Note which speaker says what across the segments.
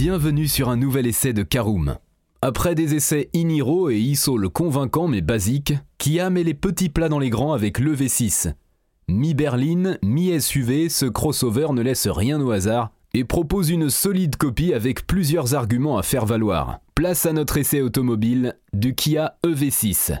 Speaker 1: Bienvenue sur un nouvel essai de Karoom. Après des essais Iniro et le convaincants mais basiques, Kia met les petits plats dans les grands avec le V6. Mi-berline, mi-SUV, ce crossover ne laisse rien au hasard et propose une solide copie avec plusieurs arguments à faire valoir. Place à notre essai automobile du Kia EV6.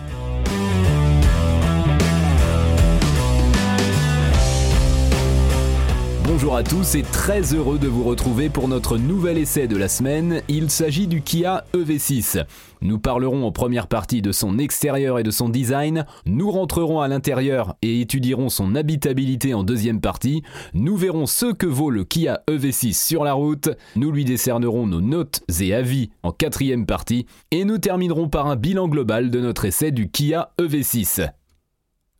Speaker 1: Bonjour à tous et très heureux de vous retrouver pour notre nouvel essai de la semaine. Il s'agit du Kia EV6. Nous parlerons en première partie de son extérieur et de son design, nous rentrerons à l'intérieur et étudierons son habitabilité en deuxième partie, nous verrons ce que vaut le Kia EV6 sur la route, nous lui décernerons nos notes et avis en quatrième partie, et nous terminerons par un bilan global de notre essai du Kia EV6.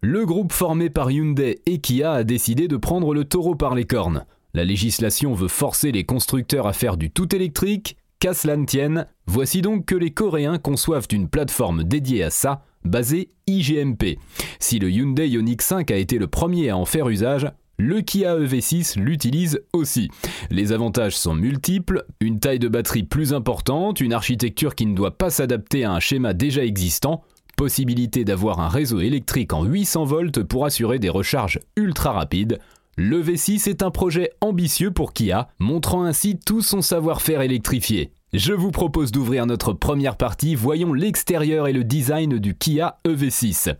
Speaker 1: Le groupe formé par Hyundai et Kia a décidé de prendre le taureau par les cornes. La législation veut forcer les constructeurs à faire du tout électrique, qu'à cela ne tienne, voici donc que les Coréens conçoivent une plateforme dédiée à ça, basée IGMP. Si le Hyundai Ioniq 5 a été le premier à en faire usage, le Kia EV6 l'utilise aussi. Les avantages sont multiples, une taille de batterie plus importante, une architecture qui ne doit pas s'adapter à un schéma déjà existant, possibilité d'avoir un réseau électrique en 800 volts pour assurer des recharges ultra rapides. Le V6 est un projet ambitieux pour Kia, montrant ainsi tout son savoir-faire électrifié. Je vous propose d'ouvrir notre première partie, voyons l'extérieur et le design du Kia EV6.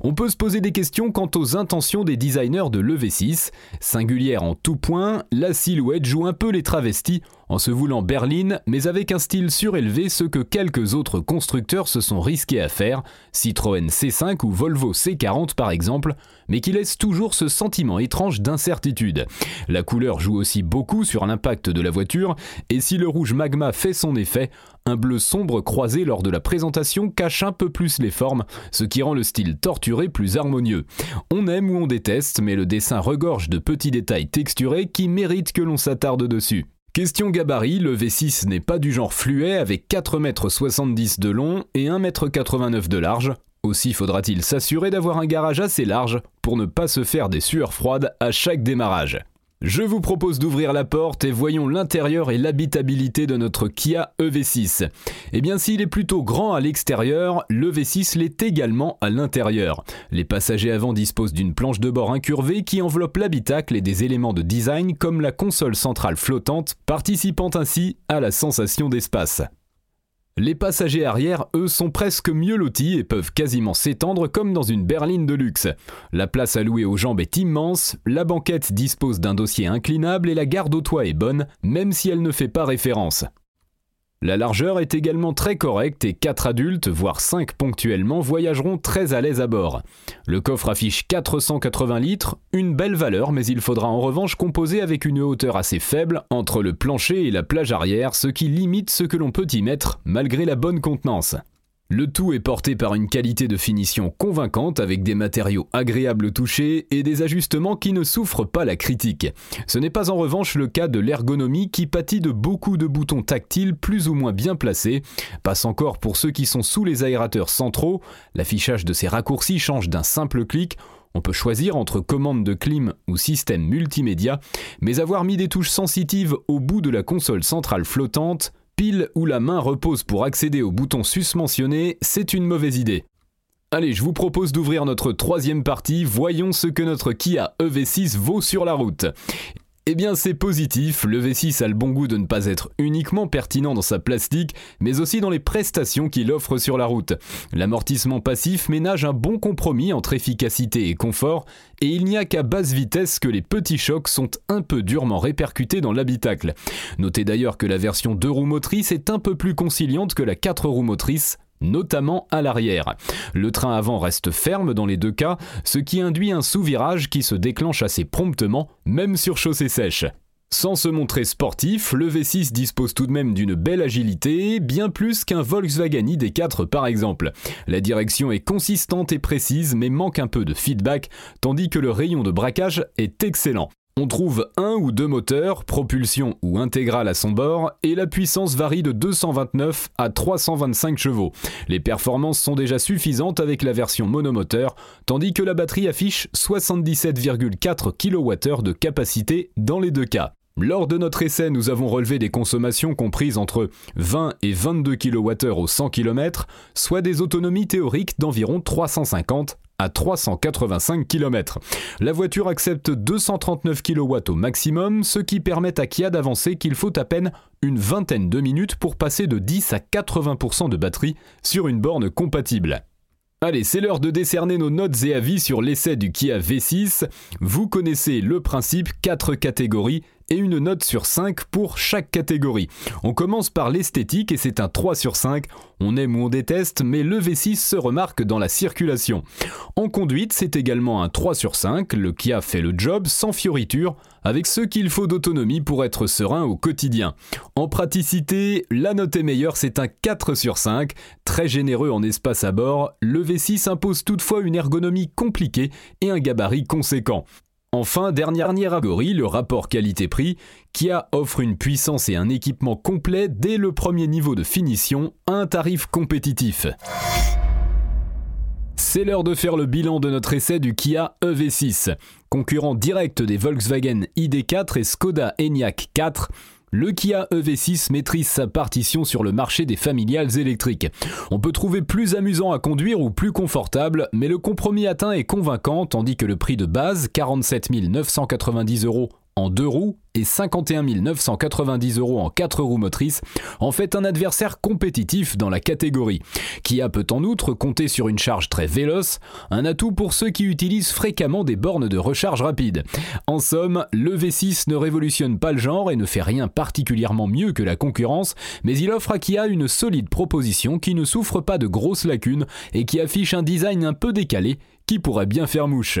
Speaker 1: On peut se poser des questions quant aux intentions des designers de l'EV6. Singulière en tout point, la silhouette joue un peu les travestis en se voulant berline, mais avec un style surélevé, ce que quelques autres constructeurs se sont risqués à faire, Citroën C5 ou Volvo C40 par exemple, mais qui laisse toujours ce sentiment étrange d'incertitude. La couleur joue aussi beaucoup sur l'impact de la voiture, et si le rouge magma fait son effet, un bleu sombre croisé lors de la présentation cache un peu plus les formes, ce qui rend le style torturé plus harmonieux. On aime ou on déteste, mais le dessin regorge de petits détails texturés qui méritent que l'on s'attarde dessus. Question gabarit, le V6 n'est pas du genre fluet avec 4,70 m de long et 1,89 m de large. Aussi faudra-t-il s'assurer d'avoir un garage assez large pour ne pas se faire des sueurs froides à chaque démarrage. Je vous propose d'ouvrir la porte et voyons l'intérieur et l'habitabilité de notre Kia EV6. Eh bien s'il est plutôt grand à l'extérieur, le V6 l'est également à l'intérieur. Les passagers avant disposent d'une planche de bord incurvée qui enveloppe l'habitacle et des éléments de design comme la console centrale flottante, participant ainsi à la sensation d'espace. Les passagers arrière, eux, sont presque mieux lotis et peuvent quasiment s'étendre comme dans une berline de luxe. La place allouée aux jambes est immense, la banquette dispose d'un dossier inclinable et la garde au toit est bonne, même si elle ne fait pas référence. La largeur est également très correcte et 4 adultes, voire 5 ponctuellement, voyageront très à l'aise à bord. Le coffre affiche 480 litres, une belle valeur, mais il faudra en revanche composer avec une hauteur assez faible entre le plancher et la plage arrière, ce qui limite ce que l'on peut y mettre, malgré la bonne contenance. Le tout est porté par une qualité de finition convaincante avec des matériaux agréables au toucher et des ajustements qui ne souffrent pas la critique. Ce n'est pas en revanche le cas de l'ergonomie qui pâtit de beaucoup de boutons tactiles plus ou moins bien placés. Passe encore pour ceux qui sont sous les aérateurs centraux, l'affichage de ces raccourcis change d'un simple clic on peut choisir entre commande de clim ou système multimédia, mais avoir mis des touches sensitives au bout de la console centrale flottante où la main repose pour accéder au bouton susmentionné, c'est une mauvaise idée. Allez, je vous propose d'ouvrir notre troisième partie, voyons ce que notre Kia EV6 vaut sur la route. Eh bien c'est positif, le V6 a le bon goût de ne pas être uniquement pertinent dans sa plastique, mais aussi dans les prestations qu'il offre sur la route. L'amortissement passif ménage un bon compromis entre efficacité et confort, et il n'y a qu'à basse vitesse que les petits chocs sont un peu durement répercutés dans l'habitacle. Notez d'ailleurs que la version 2 roues motrices est un peu plus conciliante que la 4 roues motrices, notamment à l'arrière. Le train avant reste ferme dans les deux cas, ce qui induit un sous-virage qui se déclenche assez promptement, même sur chaussée sèche. Sans se montrer sportif, le V6 dispose tout de même d'une belle agilité, bien plus qu'un Volkswagen ID4 par exemple. La direction est consistante et précise mais manque un peu de feedback, tandis que le rayon de braquage est excellent. On trouve un ou deux moteurs, propulsion ou intégrale à son bord, et la puissance varie de 229 à 325 chevaux. Les performances sont déjà suffisantes avec la version monomoteur, tandis que la batterie affiche 77,4 kWh de capacité dans les deux cas. Lors de notre essai, nous avons relevé des consommations comprises entre 20 et 22 kWh au 100 km, soit des autonomies théoriques d'environ 350 à 385 km. La voiture accepte 239 kW au maximum, ce qui permet à Kia d'avancer qu'il faut à peine une vingtaine de minutes pour passer de 10 à 80% de batterie sur une borne compatible. Allez, c'est l'heure de décerner nos notes et avis sur l'essai du Kia V6. Vous connaissez le principe, 4 catégories et une note sur 5 pour chaque catégorie. On commence par l'esthétique et c'est un 3 sur 5. On aime ou on déteste, mais le V6 se remarque dans la circulation. En conduite, c'est également un 3 sur 5. Le Kia fait le job sans fioriture, avec ce qu'il faut d'autonomie pour être serein au quotidien. En praticité, la note est meilleure, c'est un 4 sur 5. Très généreux en espace à bord, le V6 impose toutefois une ergonomie compliquée et un gabarit conséquent. Enfin, dernière catégorie, le rapport qualité-prix, Kia offre une puissance et un équipement complet dès le premier niveau de finition un tarif compétitif. C'est l'heure de faire le bilan de notre essai du Kia EV6. Concurrent direct des Volkswagen ID4 et Skoda Enyaq 4, le Kia EV6 maîtrise sa partition sur le marché des familiales électriques. On peut trouver plus amusant à conduire ou plus confortable, mais le compromis atteint est convaincant tandis que le prix de base, 47 990 euros en deux roues et 51 990 euros en 4 roues motrices en fait un adversaire compétitif dans la catégorie. Kia peut en outre compter sur une charge très véloce, un atout pour ceux qui utilisent fréquemment des bornes de recharge rapide. En somme, le V6 ne révolutionne pas le genre et ne fait rien particulièrement mieux que la concurrence, mais il offre à Kia une solide proposition qui ne souffre pas de grosses lacunes et qui affiche un design un peu décalé qui pourrait bien faire mouche.